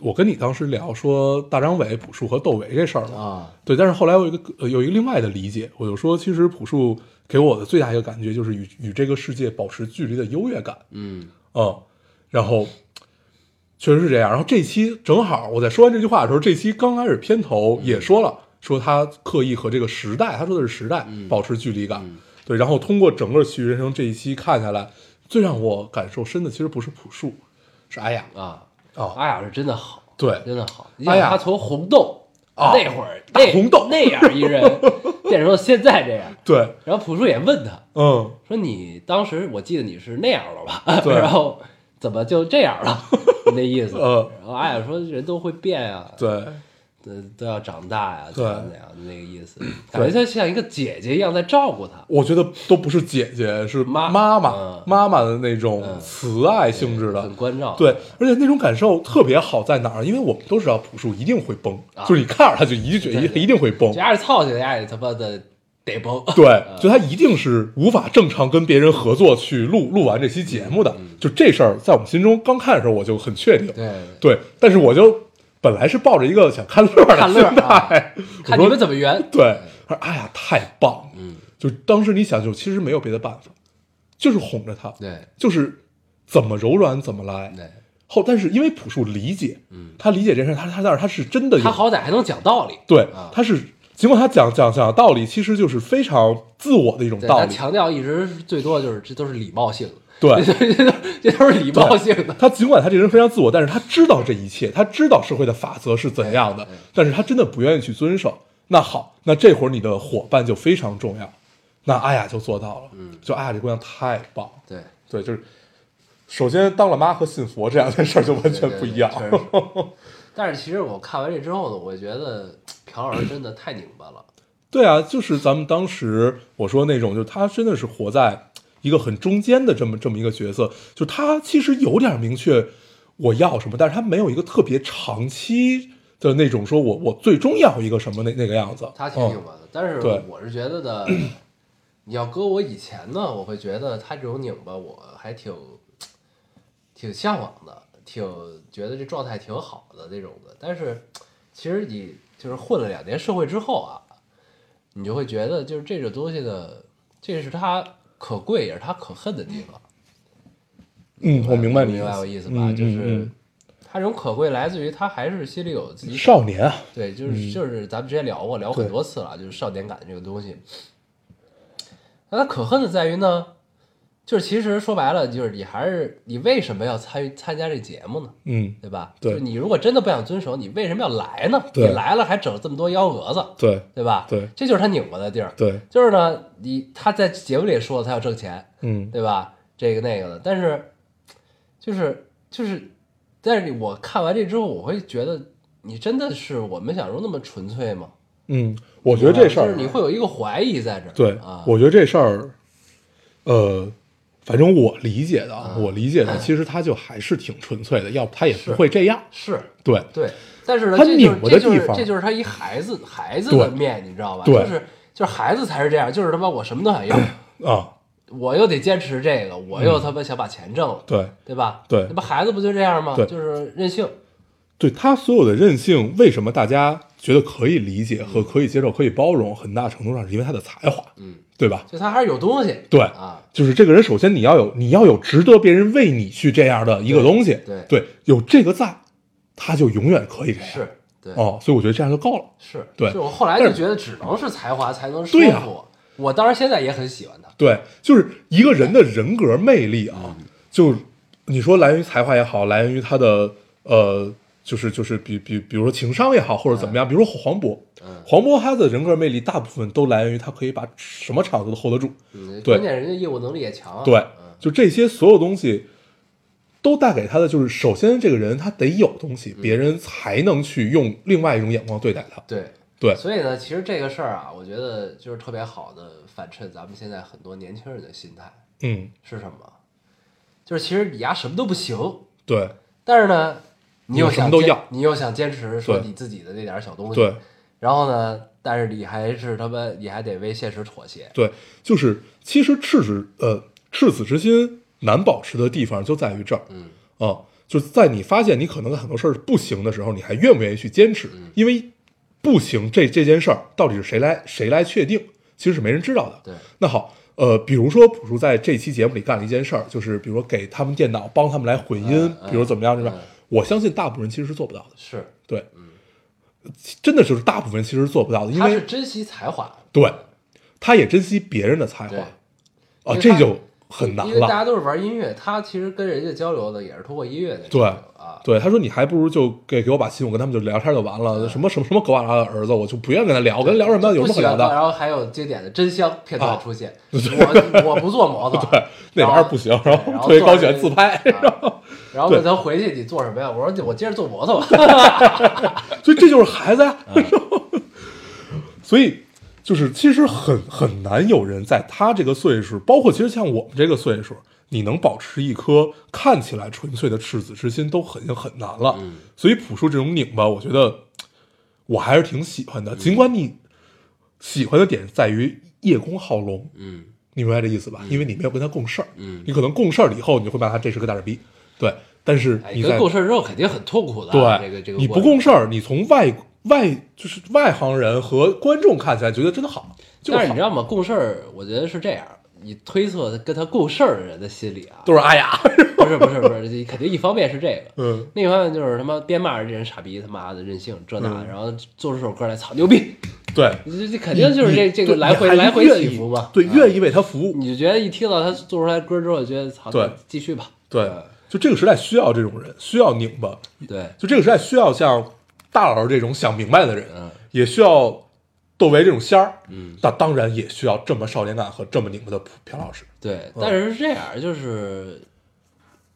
我跟你当时聊说大张伟、朴树和窦唯这事儿吗？啊，对，但是后来我有一个呃有一个另外的理解，我就说，其实朴树给我的最大一个感觉就是与与这个世界保持距离的优越感，嗯嗯，然后确实是这样。然后这期正好我在说完这句话的时候，这期刚开始片头也说了，说他刻意和这个时代，他说的是时代、保持距离感。嗯对，然后通过整个《喜剧人生》这一期看下来，最让我感受深的其实不是朴树，是阿雅啊，啊，阿雅是真的好，对真的好。你哎呀想他从红豆啊那会儿那红豆那样一人，变成了现在这样。对，然后朴树也问他嗯，说：“你当时我记得你是那样了吧？对 然后怎么就这样了？那意思。嗯然后阿雅说：“人都会变啊，对，呃，都要长大呀，怎对样怎样的那个意思。感觉他像一个姐姐一样在照顾他。我觉得都不是姐姐，是妈妈妈嗯妈妈的那种嗯慈爱性质的很，关照。对，而且那种感受特别好在哪儿？因为我们都知道朴树一定会崩，啊就是你看着他就一定觉得对对一定会崩这，丫是操起来，他妈的得崩。对，就他一定是无法正常跟别人合作去录录完这期节目的。就这事儿，在我们心中刚看的时候我就很确定，对，对，但是我就本来是抱着一个想看乐儿的看乐儿心态，我看你说们怎么圆。对，他说哎呀太棒了，嗯，就当时你想，就其实没有别的办法，就是哄着他，对就是怎么柔软怎么来。对，后，但是因为朴树理解，嗯，他理解这事儿，他他但是他是真的，他好歹还能讲道理。对啊，他是尽管他讲讲讲道理，其实就是非常自我的一种，道理。他强调一直最多就是这都是礼貌性的。对这这都这都是礼貌性的。他尽管他这个人非常自我，但是他知道这一切，他知道社会的法则是怎样的，但是他真的不愿意去遵守。那好，那这会儿你的伙伴就非常重要。那阿雅就做到了，嗯就阿雅这姑娘太棒，对，对，就是首先当了妈和信佛这两件事儿就完全不一样。对对对但是其实我看完这之后呢，我觉得朴老师真的太拧巴了。对啊，就是咱们当时我说那种，就是他真的是活在一个很中间的这么这么一个角色，就他其实有点明确我要什么，但是他没有一个特别长期的那种说我我最终要一个什么那那个样子。他挺拧巴的，但是我是觉得的，你要搁我以前呢，我会觉得他这种拧巴我还挺挺向往的，挺觉得这状态挺好的那种的。但是其实你就是混了两年社会之后啊，你就会觉得就是这种东西的，这是他可贵也是他可恨的地方。嗯，我明白你明白我意思吧？嗯就是嗯他这种可贵来自于他还是心里有自己嗯少年啊，对，就是就是咱们之前聊过，聊很多次了，就是少年感这个东西。那他可恨的在于呢，就是其实说白了，就是你还是你为什么要参与参加这节目呢？嗯，对吧？对就是你如果真的不想遵守，你为什么要来呢？对你来了还整这么多幺蛾子，对对吧？对这就是他拧巴的地儿。对，就是呢，你他在节目里说他要挣钱，嗯对吧？这个那个的，但是就是就是，但是我看完这之后，我会觉得你真的是我们想中那么纯粹吗？嗯，我觉得这事儿就是你会有一个怀疑在这儿。对啊，，我觉得这事儿，呃，反正我理解的，啊，嗯我理解的，其实他就还是挺纯粹的，要不他也不会这样。是。对，对，但是呢，他这就是拧巴的这就是地方。这就是他一孩子孩子的面，你知道吧？对。就是就是孩子才是这样，就是他妈我什么都想要，啊，我又得坚持这个，我又他妈想把钱挣了，对，对吧？对。那不孩子不就这样吗？对。就是任性。对他所有的任性，为什么大家觉得可以理解和可以接受、可以包容？很大程度上是因为他的才华，嗯，对吧？就他还是有东西。对啊，就是这个人，首先你要有，你要有值得别人为你去这样的一个东西，对对，有这个在，他就永远可以这样。是，对，哦，所以我觉得这样就够了。是，对就我后来就觉得只能是才华才能说对我。我当然现在也很喜欢他。对，就是一个人的人格魅力啊，就你说来源于才华也好，来源于他的呃，就是就是比比比如说情商也好，或者怎么样，比如说黄渤，嗯黄渤他的人格魅力大部分都来源于他可以把什么场子都 hold 得住，关键人家业务能力也强。对嗯，就这些所有东西。都带给他的就是，首先这个人他得有东西，别人才能去用另外一种眼光对待他。对对所以呢，其实这个事儿啊，我觉得就是特别好的反衬咱们现在很多年轻人的心态嗯，是什么？就是其实你丫什么都不行，对，但是呢，你又什么想都要，你又想坚持说你自己的那点儿小东西，对，然后呢，但是你还是他妈，你还得为现实妥协，对，就是其实赤子呃赤子之心难保持的地方就在于这儿，嗯啊，就是在你发现你可能很多事儿不行的时候，你还愿不愿意去坚持？嗯因为不行这这件事儿到底是谁来谁来确定，其实是没人知道的。对，那好，呃，比如说朴树在这期节目里干了一件事儿，就是比如说给他们电脑帮他们来混音，比如怎么样，对吧？嗯我相信大部分人其实是做不到的，是，对，真的就是大部分人其实是做不到的，因为他是珍惜才华，对，他也珍惜别人的才华对。啊，因为他这就很难了。因为大家都是玩音乐，他其实跟人家交流的也是通过音乐的交对流啊，对，他说你还不如就给给我把信，我跟他们就聊天就完了。什么什么什么狗娃拉的儿子，我就不愿意跟他聊，我跟他聊什么有什么可聊的？然后还有经典的真香片段啊出现，我我不做模特，对，那玩意儿不行，然然后后特别高做喜欢自拍，啊然后对问他回去你做什么呀？我说我接着做模特吧。所以这就是孩子呀。嗯所以就是其实很很难有人在他这个岁数，包括其实像我们这个岁数，你能保持一颗看起来纯粹的赤子之心，都很很难了。嗯所以朴树这种拧巴，我觉得我还是挺喜欢的。尽管你喜欢的点在于叶公好龙，嗯你明白这意思吧？因为你没有跟他共事儿，嗯你可能共事儿了以后，你会骂他这是个大傻逼，对。但是哎，你在跟共事之后肯定很痛苦的啊，对，这个这个你不共事儿，你从外外就是外行人和观众看起来觉得真的好，就是好但是你知道吗？共事儿，我觉得是这样，你推测跟他共事儿的人的心理啊，都是哎呀，不是不是不是，你肯定一方面是这个，嗯，另一方面就是他妈边骂着这人傻逼，他妈的任性这那，嗯。然后做出首歌来，操牛逼，对，这这肯定就是这这个来回来回起伏嘛，对，啊。愿意为他服务，你就觉得一听到他做出来歌之后，觉得操，对。继续吧，对。嗯，就这个时代需要这种人，需要拧巴，对，就这个时代需要像大老师这种想明白的人，嗯也需要窦唯这种仙儿，嗯，那当然也需要这么少年感和这么拧巴的朴老师，对，但是是这样，就是，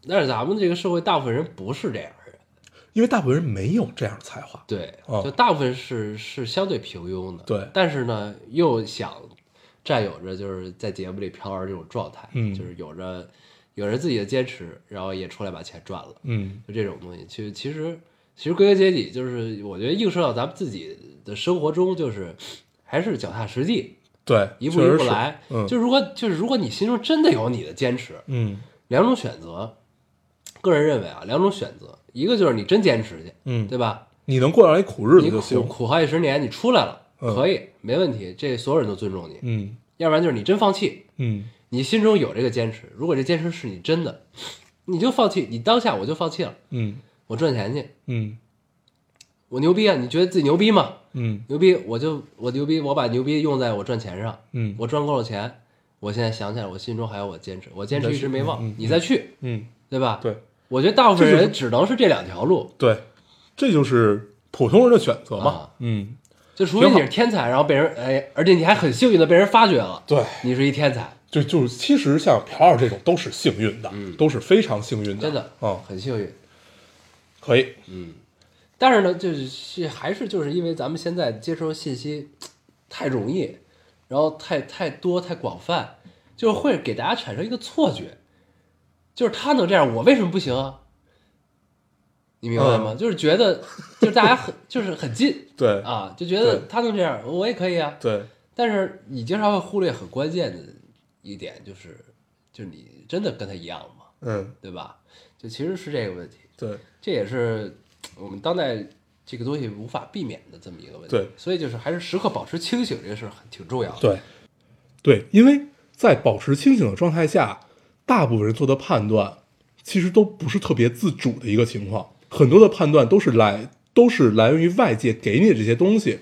但是咱们这个社会大部分人不是这样的人，因为大部分人没有这样的才华，对，哦就大部分是是相对平庸的，对但是呢，又想占有着就是在节目里飘儿这种状态，嗯就是有着有着自己的坚持，然后也出来把钱赚了，嗯，就这种东西，其实其实其实归根结底就是我觉得映射到咱们自己的生活中，就是还是脚踏实地，对，一步一步来，嗯，就如果就是如果你心中真的有你的坚持，嗯。两种选择，个人认为啊，两种选择，一个就是你真坚持去，嗯，对吧？你能过上一苦日子就行，苦好几十年，你出来了，嗯。可以，没问题，这所有人都尊重你。嗯。要不然就是你真放弃，嗯。你心中有这个坚持，如果这坚持是你真的，你就放弃，你当下我就放弃了，嗯我赚钱去，嗯我牛逼啊！你觉得自己牛逼吗？嗯牛逼，我就我牛逼，我把牛逼用在我赚钱上，嗯我赚够了钱，我现在想起来，我心中还有我坚持，我坚持一直没忘，你再去，嗯，对吧？，对我觉得大部分人只能是这两条路，对，这就是普通人的选择嘛啊。嗯，就除非你是天才，然后被人哎，而且你还很幸运的被人发掘了，对，你是一天才，就就是其实像朴老师这种都是幸运的，嗯都是非常幸运的，真的，嗯，很幸运。可以，嗯，但是呢，就是是还是就是因为咱们现在接收信息太容易，然后太太多太广泛，就是会给大家产生一个错觉，就是他能这样，我为什么不行啊？你明白吗？嗯就是觉得，就是大家很就是很近对啊，就觉得他能这样，我也可以啊。对，但是你经常会忽略很关键的一点，就是就是你真的跟他一样吗？嗯，对吧？就其实是这个问题。对，这也是我们当代这个东西无法避免的这么一个问题。对，所以就是还是时刻保持清醒，这个事儿很挺重要的。对，对，因为在保持清醒的状态下，大部分人做的判断其实都不是特别自主的一个情况，很多的判断都是来都是来源于外界给你的这些东西。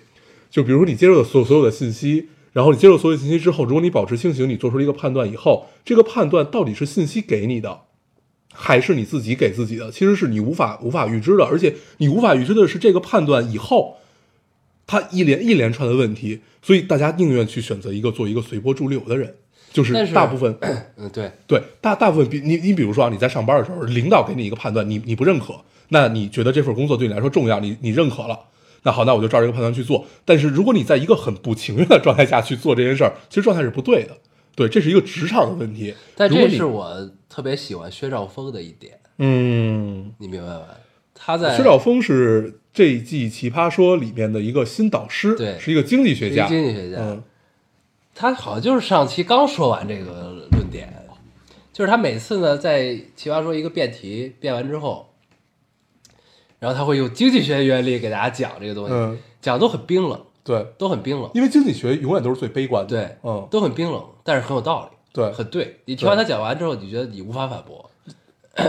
就比如说你接受的所有所有的信息，然后你接受所有信息之后，如果你保持清醒，你做出了一个判断以后，这个判断到底是信息给你的，还是你自己给自己的，其实是你无法无法预知的，而且你无法预知的是这个判断以后，它一连一连串的问题，所以大家宁愿去选择一个做一个随波逐流的人，就是大部分 嗯，对，对大大部分比你你比如说啊，你在上班的时候，领导给你一个判断，你你不认可，那你觉得这份工作对你来说重要，你你认可了。那好，那我就照这个判断去做。但是如果你在一个很不情愿的状态下去做这件事儿，其实状态是不对的。对，这是一个职场的问题。但如果你这是我特别喜欢薛兆丰的一点，嗯。你明白吗？他在薛兆丰是这一季《奇葩说》里面的一个新导师，对是一个经济学家，经济学家，嗯。他好像就是上期刚说完这个论点，就是他每次呢在奇葩说一个辩题辩完之后，然后他会用经济学原理给大家讲这个东西，嗯，讲得都很冰冷，对，都很冰冷，因为经济学永远都是最悲观的，对，嗯，都很冰冷，但是很有道理，对很对。你听完他讲完之后，你觉得你无法反驳。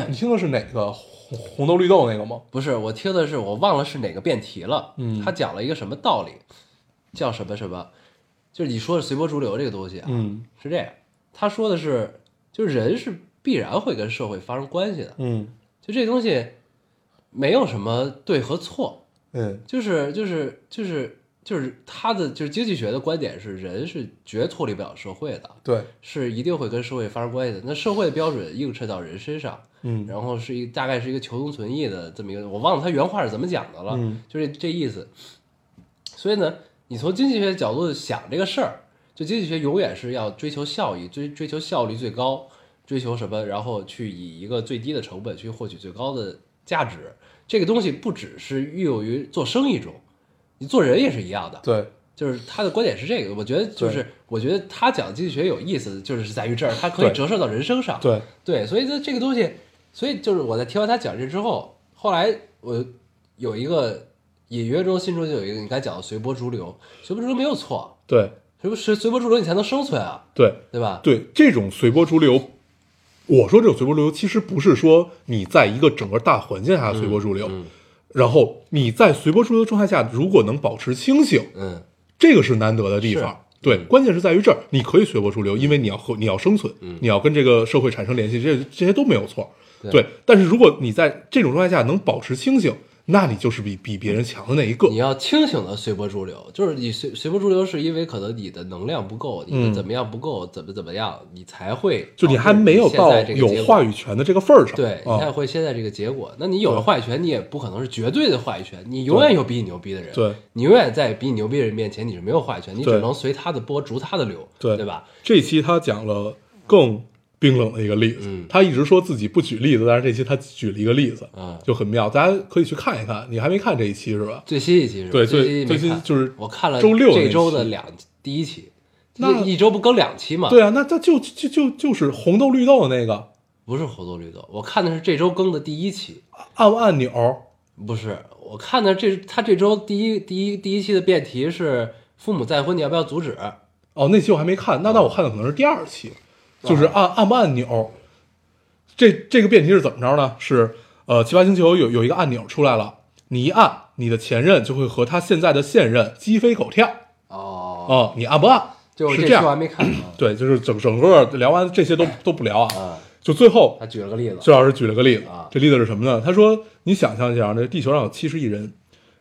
你听的是哪个红红豆绿豆那个吗？不是，我听的是我忘了是哪个辩题了。嗯他讲了一个什么道理，叫什么什么，就是你说的随波逐流这个东西啊，嗯是这样。他说的是，就是人是必然会跟社会发生关系的，嗯就这东西没有什么对和错，嗯就是就是就是就是他的就是经济学的观点是，人是绝脱离不了社会的，对，是一定会跟社会发生关系的。那社会的标准映射到人身上，嗯然后是一大概是一个求同存异的这么一个，我忘了他原话是怎么讲的了，嗯就是这意思。所以呢，你从经济学角度想这个事儿，就经济学永远是要追求效益，追追求效率最高，追求什么，然后去以一个最低的成本去获取最高的价值。这个东西不只是运用于做生意中，你做人也是一样的。对，就是他的观点是这个，我觉得就是我觉得他讲经济学有意思，就是在于这儿，它可以折射到人生上。对，对，所以这这个东西，所以就是我在听完他讲这之后，后来我有一个隐约中心中就有一个你刚才讲的随波逐流，随波逐流没有错，对，随波随随波逐流你才能生存啊，对，对吧？对，这种随波逐流，我说这种随波逐流，其实不是说你在一个整个大环境下随波逐流，嗯然后你在随波逐流的状态下，如果能保持清醒，嗯，这个是难得的地方。对，关键是在于这儿，你可以随波逐流，因为你要和你要生存，你要跟这个社会产生联系，这这些都没有错。对。对，但是如果你在这种状态下能保持清醒，那你就是比比别人强的那一个。你。要清醒的随波逐流，就是你随随波逐流，是因为可能你的能量不够，你的嗯。怎么样不够，怎么怎么样，你才会就你还没有到有话语权的这个份儿上，对，你才啊，会现在这个结果。那你有了话语权，你也不可能是绝对的话语权，你永远有比你牛逼的人，对，你永远在比你牛逼的人面前你是没有话语权，你只能随他的波逐他的流，对。对吧？这期他讲了更冰冷的一个例子，嗯他一直说自己不举例子，但是这期他举了一个例子，嗯就很妙，大家可以去看一看。你还没看这一期是吧？最新一期是吧？对，最最最新就是我看了周六这周的两第一期，那一一周不更两期嘛？对啊，那他就就就就是红豆绿豆的那个不是红豆绿豆，我看的是这周更的第一期，按按钮，不是，我看的这他这周第一第一第一期的辩题是父母再婚，你要不要阻止？哦，那期我还没看，那那我看的可能是第二期，就是啊按按不按钮。这这个辩题是怎么着呢？是呃，奇葩星球有有一个按钮出来了，你一按，你的前任就会和他现在的现任鸡飞狗跳哦，啊、你按不按？就是这这样。我还没看呢。对，就是整整个聊完这些都都不聊啊，啊，就最后他举了个例子，薛老师举了个例子啊这例子是什么呢？他说，你想象一下，这地球上有七十亿人，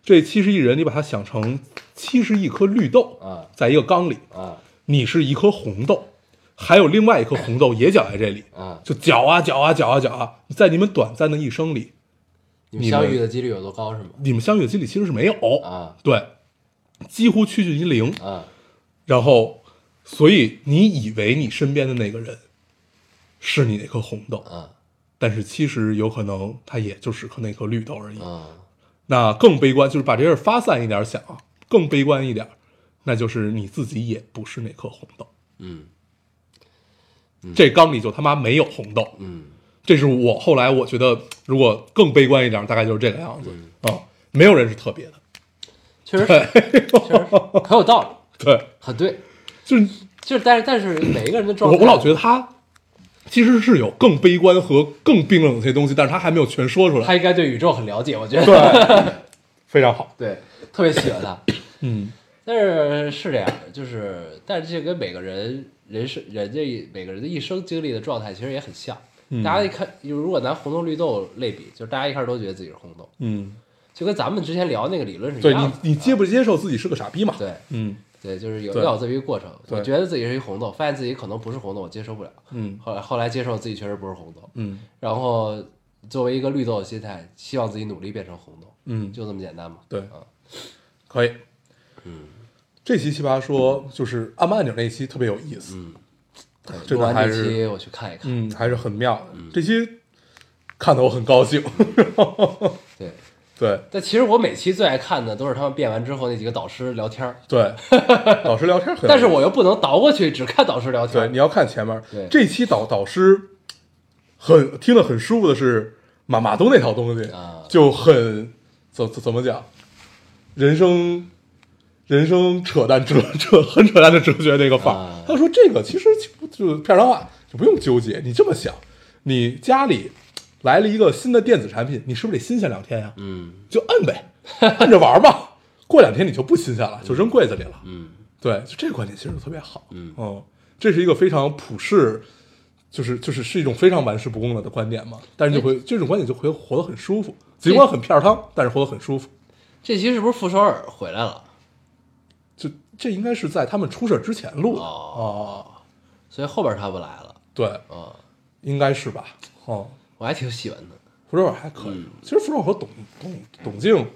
这七十亿人你把它想成七十亿颗绿豆，啊在一个缸里，啊你是一颗红豆，还有另外一颗红豆也搅在这里，啊！就搅啊搅啊搅啊搅啊，在你们短暂的一生里，你们相遇的几率有多高是吗？你们相遇的几率其实是没有，啊对，几乎趋近于零。啊然后，所以你以为你身边的那个人是你那颗红豆，啊但是其实有可能他也就是颗那颗绿豆而已。啊！那更悲观，就是把这事发散一点想啊，更悲观一点，那就是你自己也不是那颗红豆，嗯这缸里就他妈没有红豆。嗯这是我后来我觉得，如果更悲观一点，大概就是这个样子嗯啊、没有人是特别的，确实是，确实是 很有道理，对，很对。就是就是，但是但是每一个人的状态，我我老觉得他其实是有更悲观和更冰冷的一些东西，但是他还没有全说出来，他应该对宇宙很了解，我觉得对，非常好，对，特别喜欢他。嗯但是是这样，就是，但是这跟每个人人生人这一每个人的一生经历的状态其实也很像。嗯大家一看，就如果拿红豆绿豆类比，就是大家一开始都觉得自己是红豆，嗯，就跟咱们之前聊那个理论是一对样的。你你接不接受自己是个傻逼嘛？对嗯对，就是有对要有这么一个过程。对我觉得自己是一红豆，发现自己可能不是红豆，我接受不了。嗯后来后来接受自己确实不是红豆，嗯然后作为一个绿豆的心态，希望自己努力变成红豆，嗯，就这么简单嘛。对啊，可以。嗯，这期奇葩说就是按按钮那一期特别有意思，嗯，这期我去看一看。嗯，还是很妙的。这期看得我很高兴。对，对但其实我每期最爱看的都是他们变完之后那几个导师聊天儿，对，导师聊天很但是我又不能倒过去只看导师聊天儿。对你要看前面对，这期导导师很听得很舒服的是马马东那套东西啊就很怎怎怎么讲，人生。人生扯淡哲扯 很扯淡的哲学那个范儿啊，他说这个其实就片儿上话，就不用纠结。你这么想，你家里来了一个新的电子产品，你是不是得新鲜两天呀？嗯就摁呗，摁着玩吧。过两天你就不新鲜了，就扔柜子里了。嗯对，就这个观点其实特别好。嗯哦，这是一个非常普世，就是就是是一种非常玩世不恭的的观点嘛。但是就会这种观点就会活得很舒服，尽管很片儿汤，但是活得很舒服。这期是不是傅首尔回来了？就这应该是在他们出事儿之前录的哦哦，所以后边他不来了。对，嗯，应该是吧？哦，我还挺喜欢的。福州尔还可以。嗯其实福州尔和董董董静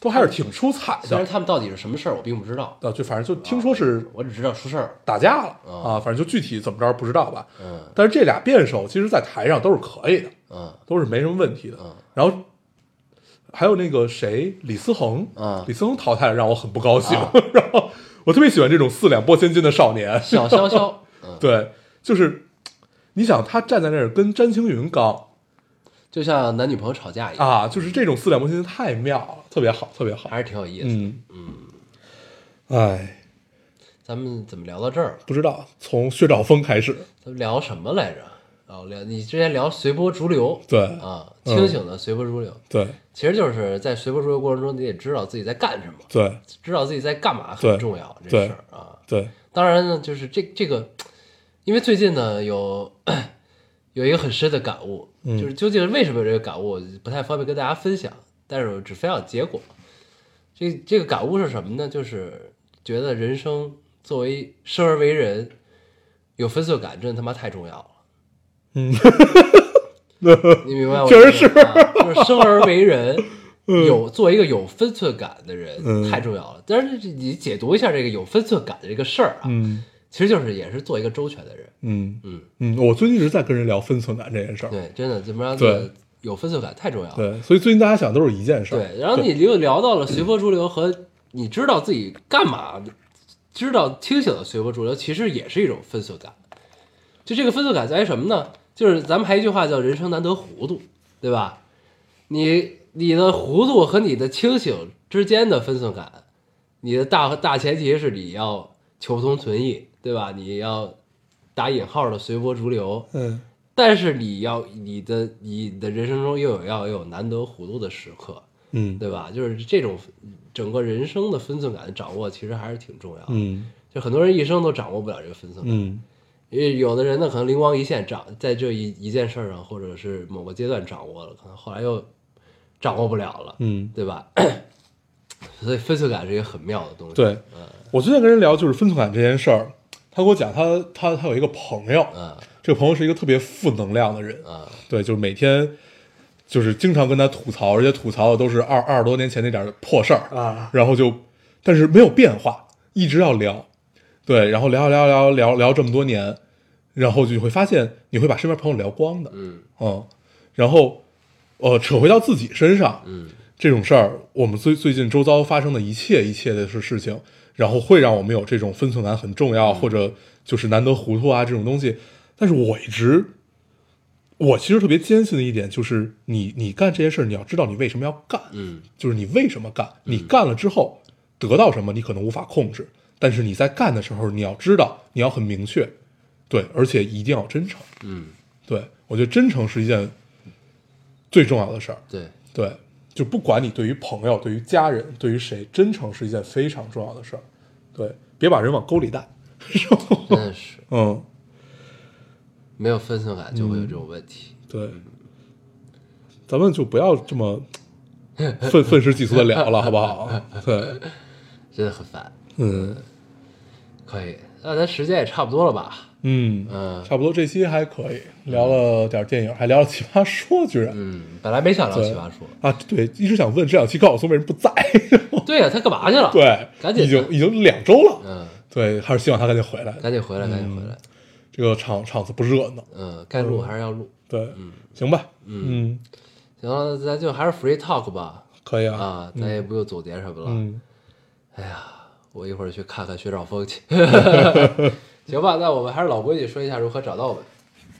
都还是挺出彩虽然的。他们到底是什么事儿，我并不知道，啊，就反正就听说是我只知道出事儿。打架了哦啊，反正就具体怎么着不知道吧。嗯但是这俩辩手其实，在台上都是可以的，嗯都是没什么问题的。嗯然后还有那个谁，李思恒，嗯李思恒淘汰了，让我很不高兴。啊 然后我特别喜欢这种四两拨千斤的少年，小潇潇，嗯，对，就是你想他站在那儿跟詹青云刚就像男女朋友吵架一样，啊，就是这种四两拨千斤太妙了，特别好，特别好。还是挺有意思的。嗯嗯，哎，咱们怎么聊到这儿了？不知道从薛兆丰开始，咱们聊什么来着？哦，聊你之前聊随波逐流，对啊，嗯清醒的随波逐流，对其实就是在随波逐流过程中，你得知道自己在干什么，对知道自己在干嘛很重要。这事儿啊，对，当然呢，就是这这个，因为最近呢有 有一个很深的感悟，嗯就是究竟为什么有这个感悟，我不太方便跟大家分享，但是我只分享结果。这这个感悟是什么呢？就是觉得人生作为生而为人，有分寸感真的他妈太重要了。嗯，你明白我确实意思吗啊就是生而为人，有做一个有分寸感的人、嗯太重要了。但是你解读一下这个有分寸感的这个事儿啊，嗯其实就是也是做一个周全的人。嗯嗯，嗯，我最近一直在跟人聊分寸感这件事儿。对，真的怎么样？对，有分寸感太重要了。对，所以最近大家想都是一件事儿。对，然后你又聊到了随波逐流和你知道自己干嘛，知道清醒的随波逐流，其实也是一种分寸感。就这个分寸感在于什么呢？就是咱们还有一句话叫“人生难得糊涂”，对吧？你你的糊涂和你的清醒之间的分寸感，你的大大前提是你要求同存异，对吧？你要打引号的随波逐流，嗯但是你要你的你的人生中又有要有难得糊涂的时刻，嗯对吧？就是这种整个人生的分寸感的掌握，其实还是挺重要的。嗯就很多人一生都掌握不了这个分寸感，嗯因为有的人呢可能灵光一现掌在这一一件事儿上，或者是某个阶段掌握了，可能后来又掌握不了了，嗯，对吧？所以分寸感是一个很妙的东西。对，我最近跟人聊就是分寸感这件事儿，他给我讲他他他有一个朋友，嗯这个朋友是一个特别负能量的人，嗯对，就是每天就是经常跟他吐槽，而且吐槽的都是二二十多年前那点破事儿啊，然后就但是没有变化，一直要聊，对，然后聊聊聊聊聊这么多年，然后就会发现你会把身边朋友聊光的，嗯。嗯，然后呃扯回到自己身上，嗯这种事儿，我们最最近周遭发生的一切一切的事事情，然后会让我们有这种分寸感很重要，嗯。或者就是难得糊涂啊这种东西。但是我一直，我其实特别坚信的一点就是你，你干这些事儿，你要知道你为什么要干，嗯。就是你为什么干，你干了之后得到什么，你可能无法控制，但是你在干的时候，你要知道，你要很明确，对，而且一定要真诚。嗯，对我觉得真诚是一件最重要的事儿。对，对，就不管你对于朋友、对于家人、对于谁，真诚是一件非常重要的事儿。对，别把人往沟里带。真的是 嗯，没有分寸感就会有这种问题。对，咱们就不要这么愤愤世嫉俗的聊了，好不好？对，真的很烦。嗯可以，那咱时间也差不多了吧？嗯嗯差不多这期还可以，聊了点电影，还聊了奇葩说，居然。嗯，本来没想聊奇葩说，啊，对，一直想问这两期高晓松为什么不在？对呀、他干嘛去了？，对，赶紧已经已经两周了。嗯，对，还是希望他赶紧回来。赶紧回来，赶紧回来。这个场场子不热闹。嗯，该录还是要录。对，行吧，嗯，行了，咱就还是 free talk 吧。可以啊，啊，咱也不用总结什么了。嗯，哎呀，我一会儿去看看薛兆丰去。行吧，那我们还是老规矩，说一下如何找到我们。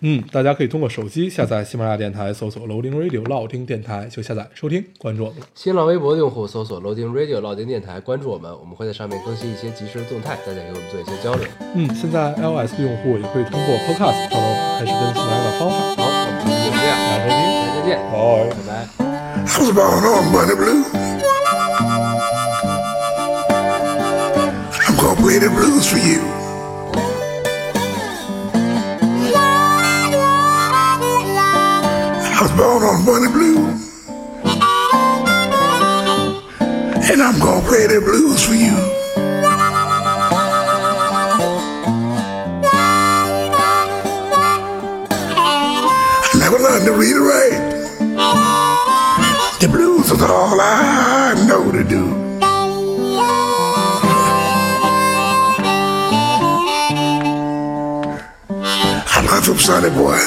嗯，大家可以通过手机下载喜马拉雅电台，搜索 Loading Radio 老听电台就下载收听，关注我们。新浪微博的用户搜索 Loading Radio 老丁电台，关注我们，我们会在上面更新一些即时的动态，大家给我们做一些交流。嗯，现在 iOS 的用户也可以通过 Podcast 找到我们，还是跟喜马拉雅的方法。好，我们就这样，大家收听，大家再见，拜。拜 the blues for you. I was born on Monday Blue. And I'm gonna play the blues for you. I never learned to read or write. The blues is all I know to do. Sonny Boy.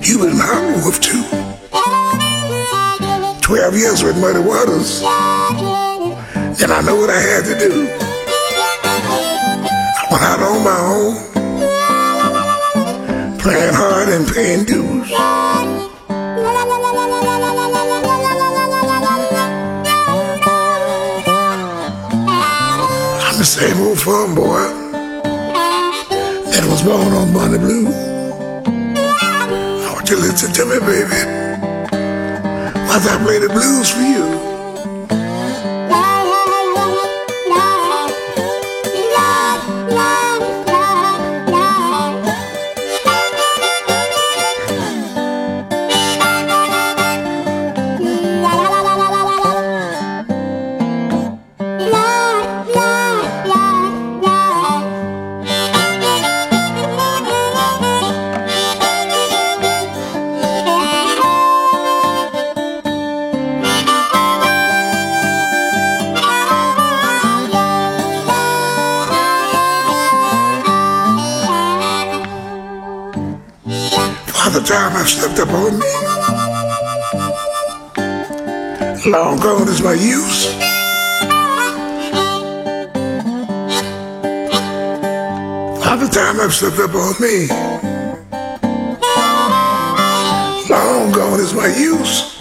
He was in with two. Twelve years with Muddy Waters. And I know what I had to do. I went out on my own. Playing hard and paying dues. I'm the same old farm boy was on Monday Blue. I want you listen to me, baby, while I play the blues for you. Time I've stepped up on me. Long gone is my use. Father time I've stepped up on me. Long gone is my use.